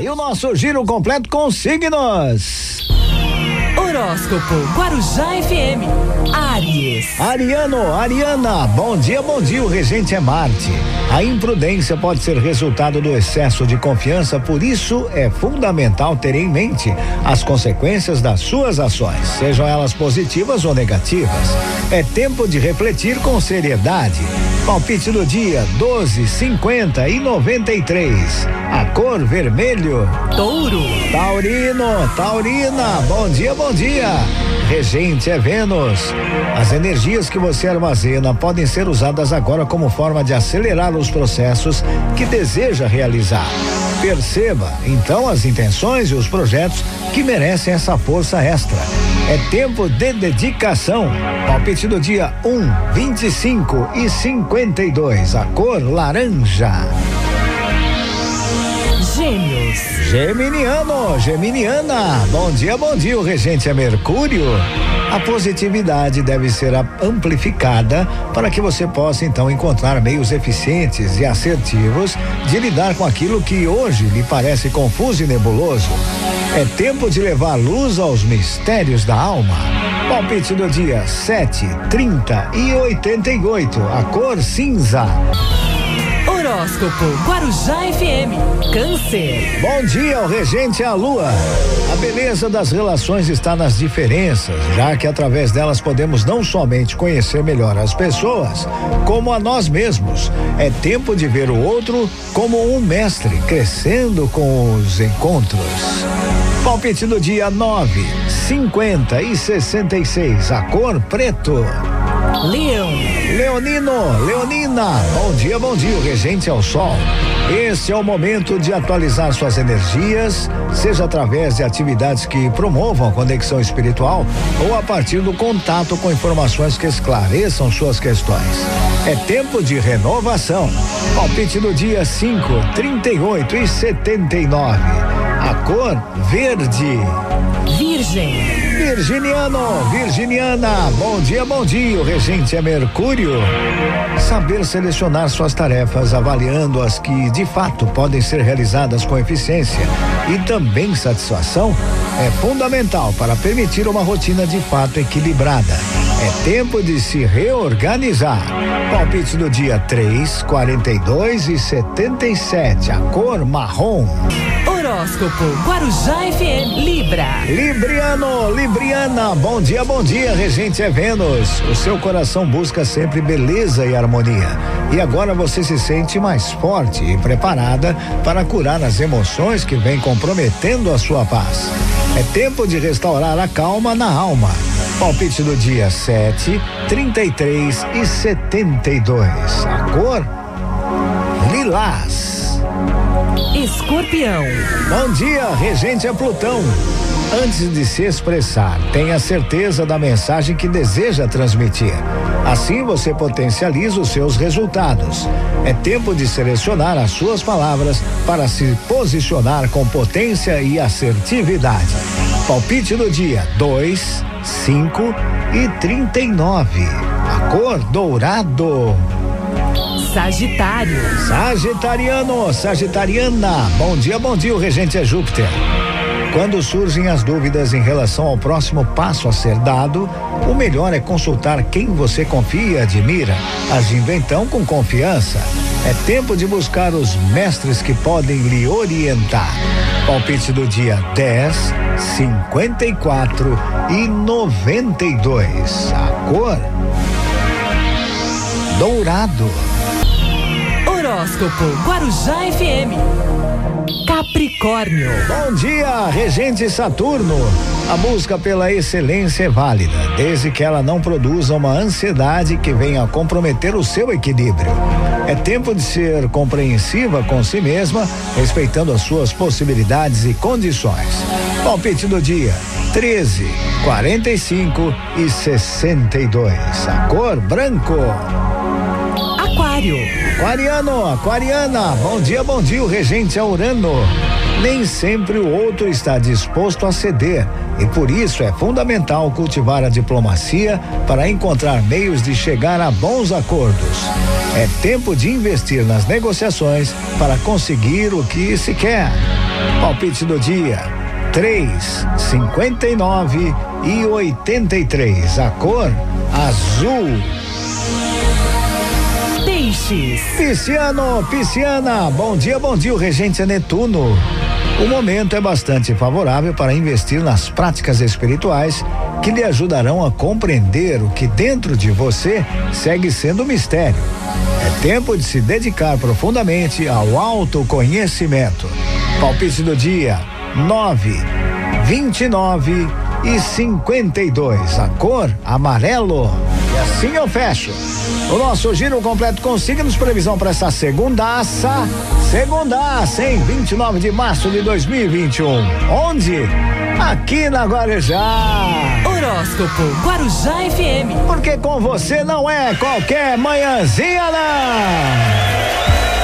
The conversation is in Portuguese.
E o nosso giro completo com signos. Horóscopo Guarujá FM. Aries. Ariano, Ariana, bom dia, bom dia. O regente é Marte. A imprudência pode ser resultado do excesso de confiança, por isso é fundamental ter em mente as consequências das suas ações, sejam elas positivas ou negativas. É tempo de refletir com seriedade. Palpite do dia 12, 50 e 93. A cor vermelho. Touro. Taurino, Taurina, bom dia, bom dia. Regente é Vênus. As energias que você armazena podem ser usadas agora como forma de acelerar os processos que deseja realizar. Perceba, então, as intenções e os projetos que merecem essa força extra. É tempo de dedicação. Palpite do dia 1, 25 e 52. A cor laranja. Gêmeos. Geminiano, Geminiana, bom dia, bom dia. O regente é Mercúrio. A positividade deve ser amplificada para que você possa então encontrar meios eficientes e assertivos de lidar com aquilo que hoje lhe parece confuso e nebuloso. É tempo de levar luz aos mistérios da alma. Palpite do dia 7, 30 e 88. A cor cinza. Horóscopo Guarujá FM. Câncer. Bom dia, o regente é a lua. A beleza das relações está nas diferenças, já que através delas podemos não somente conhecer melhor as pessoas, como a nós mesmos. É tempo de ver o outro como um mestre, crescendo com os encontros. Palpite do dia 9, 50 e 66. A cor preto. Leão. Leonino, Leonina, bom dia, bom dia, o regente é o sol. Esse é o momento de atualizar suas energias, seja através de atividades que promovam a conexão espiritual ou a partir do contato com informações que esclareçam suas questões. É tempo de renovação. Palpite do dia 5, 38 e 79. A cor verde. Virgem. Virginiano, Virginiana, bom dia, bom dia. O regente é Mercúrio. Saber selecionar suas tarefas, avaliando as que de fato podem ser realizadas com eficiência e também satisfação, é fundamental para permitir uma rotina de fato equilibrada. É tempo de se reorganizar. Palpite do dia 3, 42 e 77. A cor marrom. Horóscopo Guarujá FM. Libra. Libriano, Libriana, bom dia, bom dia, regente é Vênus. O seu coração busca sempre beleza e harmonia. E agora você se sente mais forte e preparada para curar as emoções que vêm comprometendo a sua paz. É tempo de restaurar a calma na alma. Palpite do dia 7, 33 e 72. A cor lilás. Escorpião. Bom dia, regente é Plutão. Antes de se expressar, tenha certeza da mensagem que deseja transmitir. Assim você potencializa os seus resultados. É tempo de selecionar as suas palavras para se posicionar com potência e assertividade. Palpite do dia 2, 5 e 39. A cor dourado. Sagitário. Sagitariano, Sagitariana, bom dia, bom dia, o regente é Júpiter. Quando surgem as dúvidas em relação ao próximo passo a ser dado, o melhor é consultar quem você confia e admira, agindo então com confiança. É tempo de buscar os mestres que podem lhe orientar. Palpite do dia 10, 54 e 92. A cor dourado. Horóscopo Guarujá FM. Capricórnio. Bom dia, regente Saturno. A busca pela excelência é válida, desde que ela não produza uma ansiedade que venha comprometer o seu equilíbrio. É tempo de ser compreensiva com si mesma, respeitando as suas possibilidades e condições. Palpite do dia: 13, 45 e 62. A cor branco. Aquário. Aquariano, Aquariana, bom dia, bom dia, o regente é Urano. Nem sempre o outro está disposto a ceder e por isso é fundamental cultivar a diplomacia para encontrar meios de chegar a bons acordos. É tempo de investir nas negociações para conseguir o que se quer. Palpite do dia: 3, 59 e 83. A cor azul. Peixes. Pisciano, Pisciana, bom dia, bom dia, o regente Netuno. O momento é bastante favorável para investir nas práticas espirituais que lhe ajudarão a compreender o que dentro de você segue sendo mistério. É tempo de se dedicar profundamente ao autoconhecimento. Palpite do dia: 9, 29 e 52. A cor amarelo. E assim eu fecho. O nosso giro completo com signos previsão para essa segundaça. Segundaça, em 29 de março de 2021. Onde? Aqui na Guarujá. Horóscopo Guarujá FM. Porque com você não é qualquer manhãzinha, não.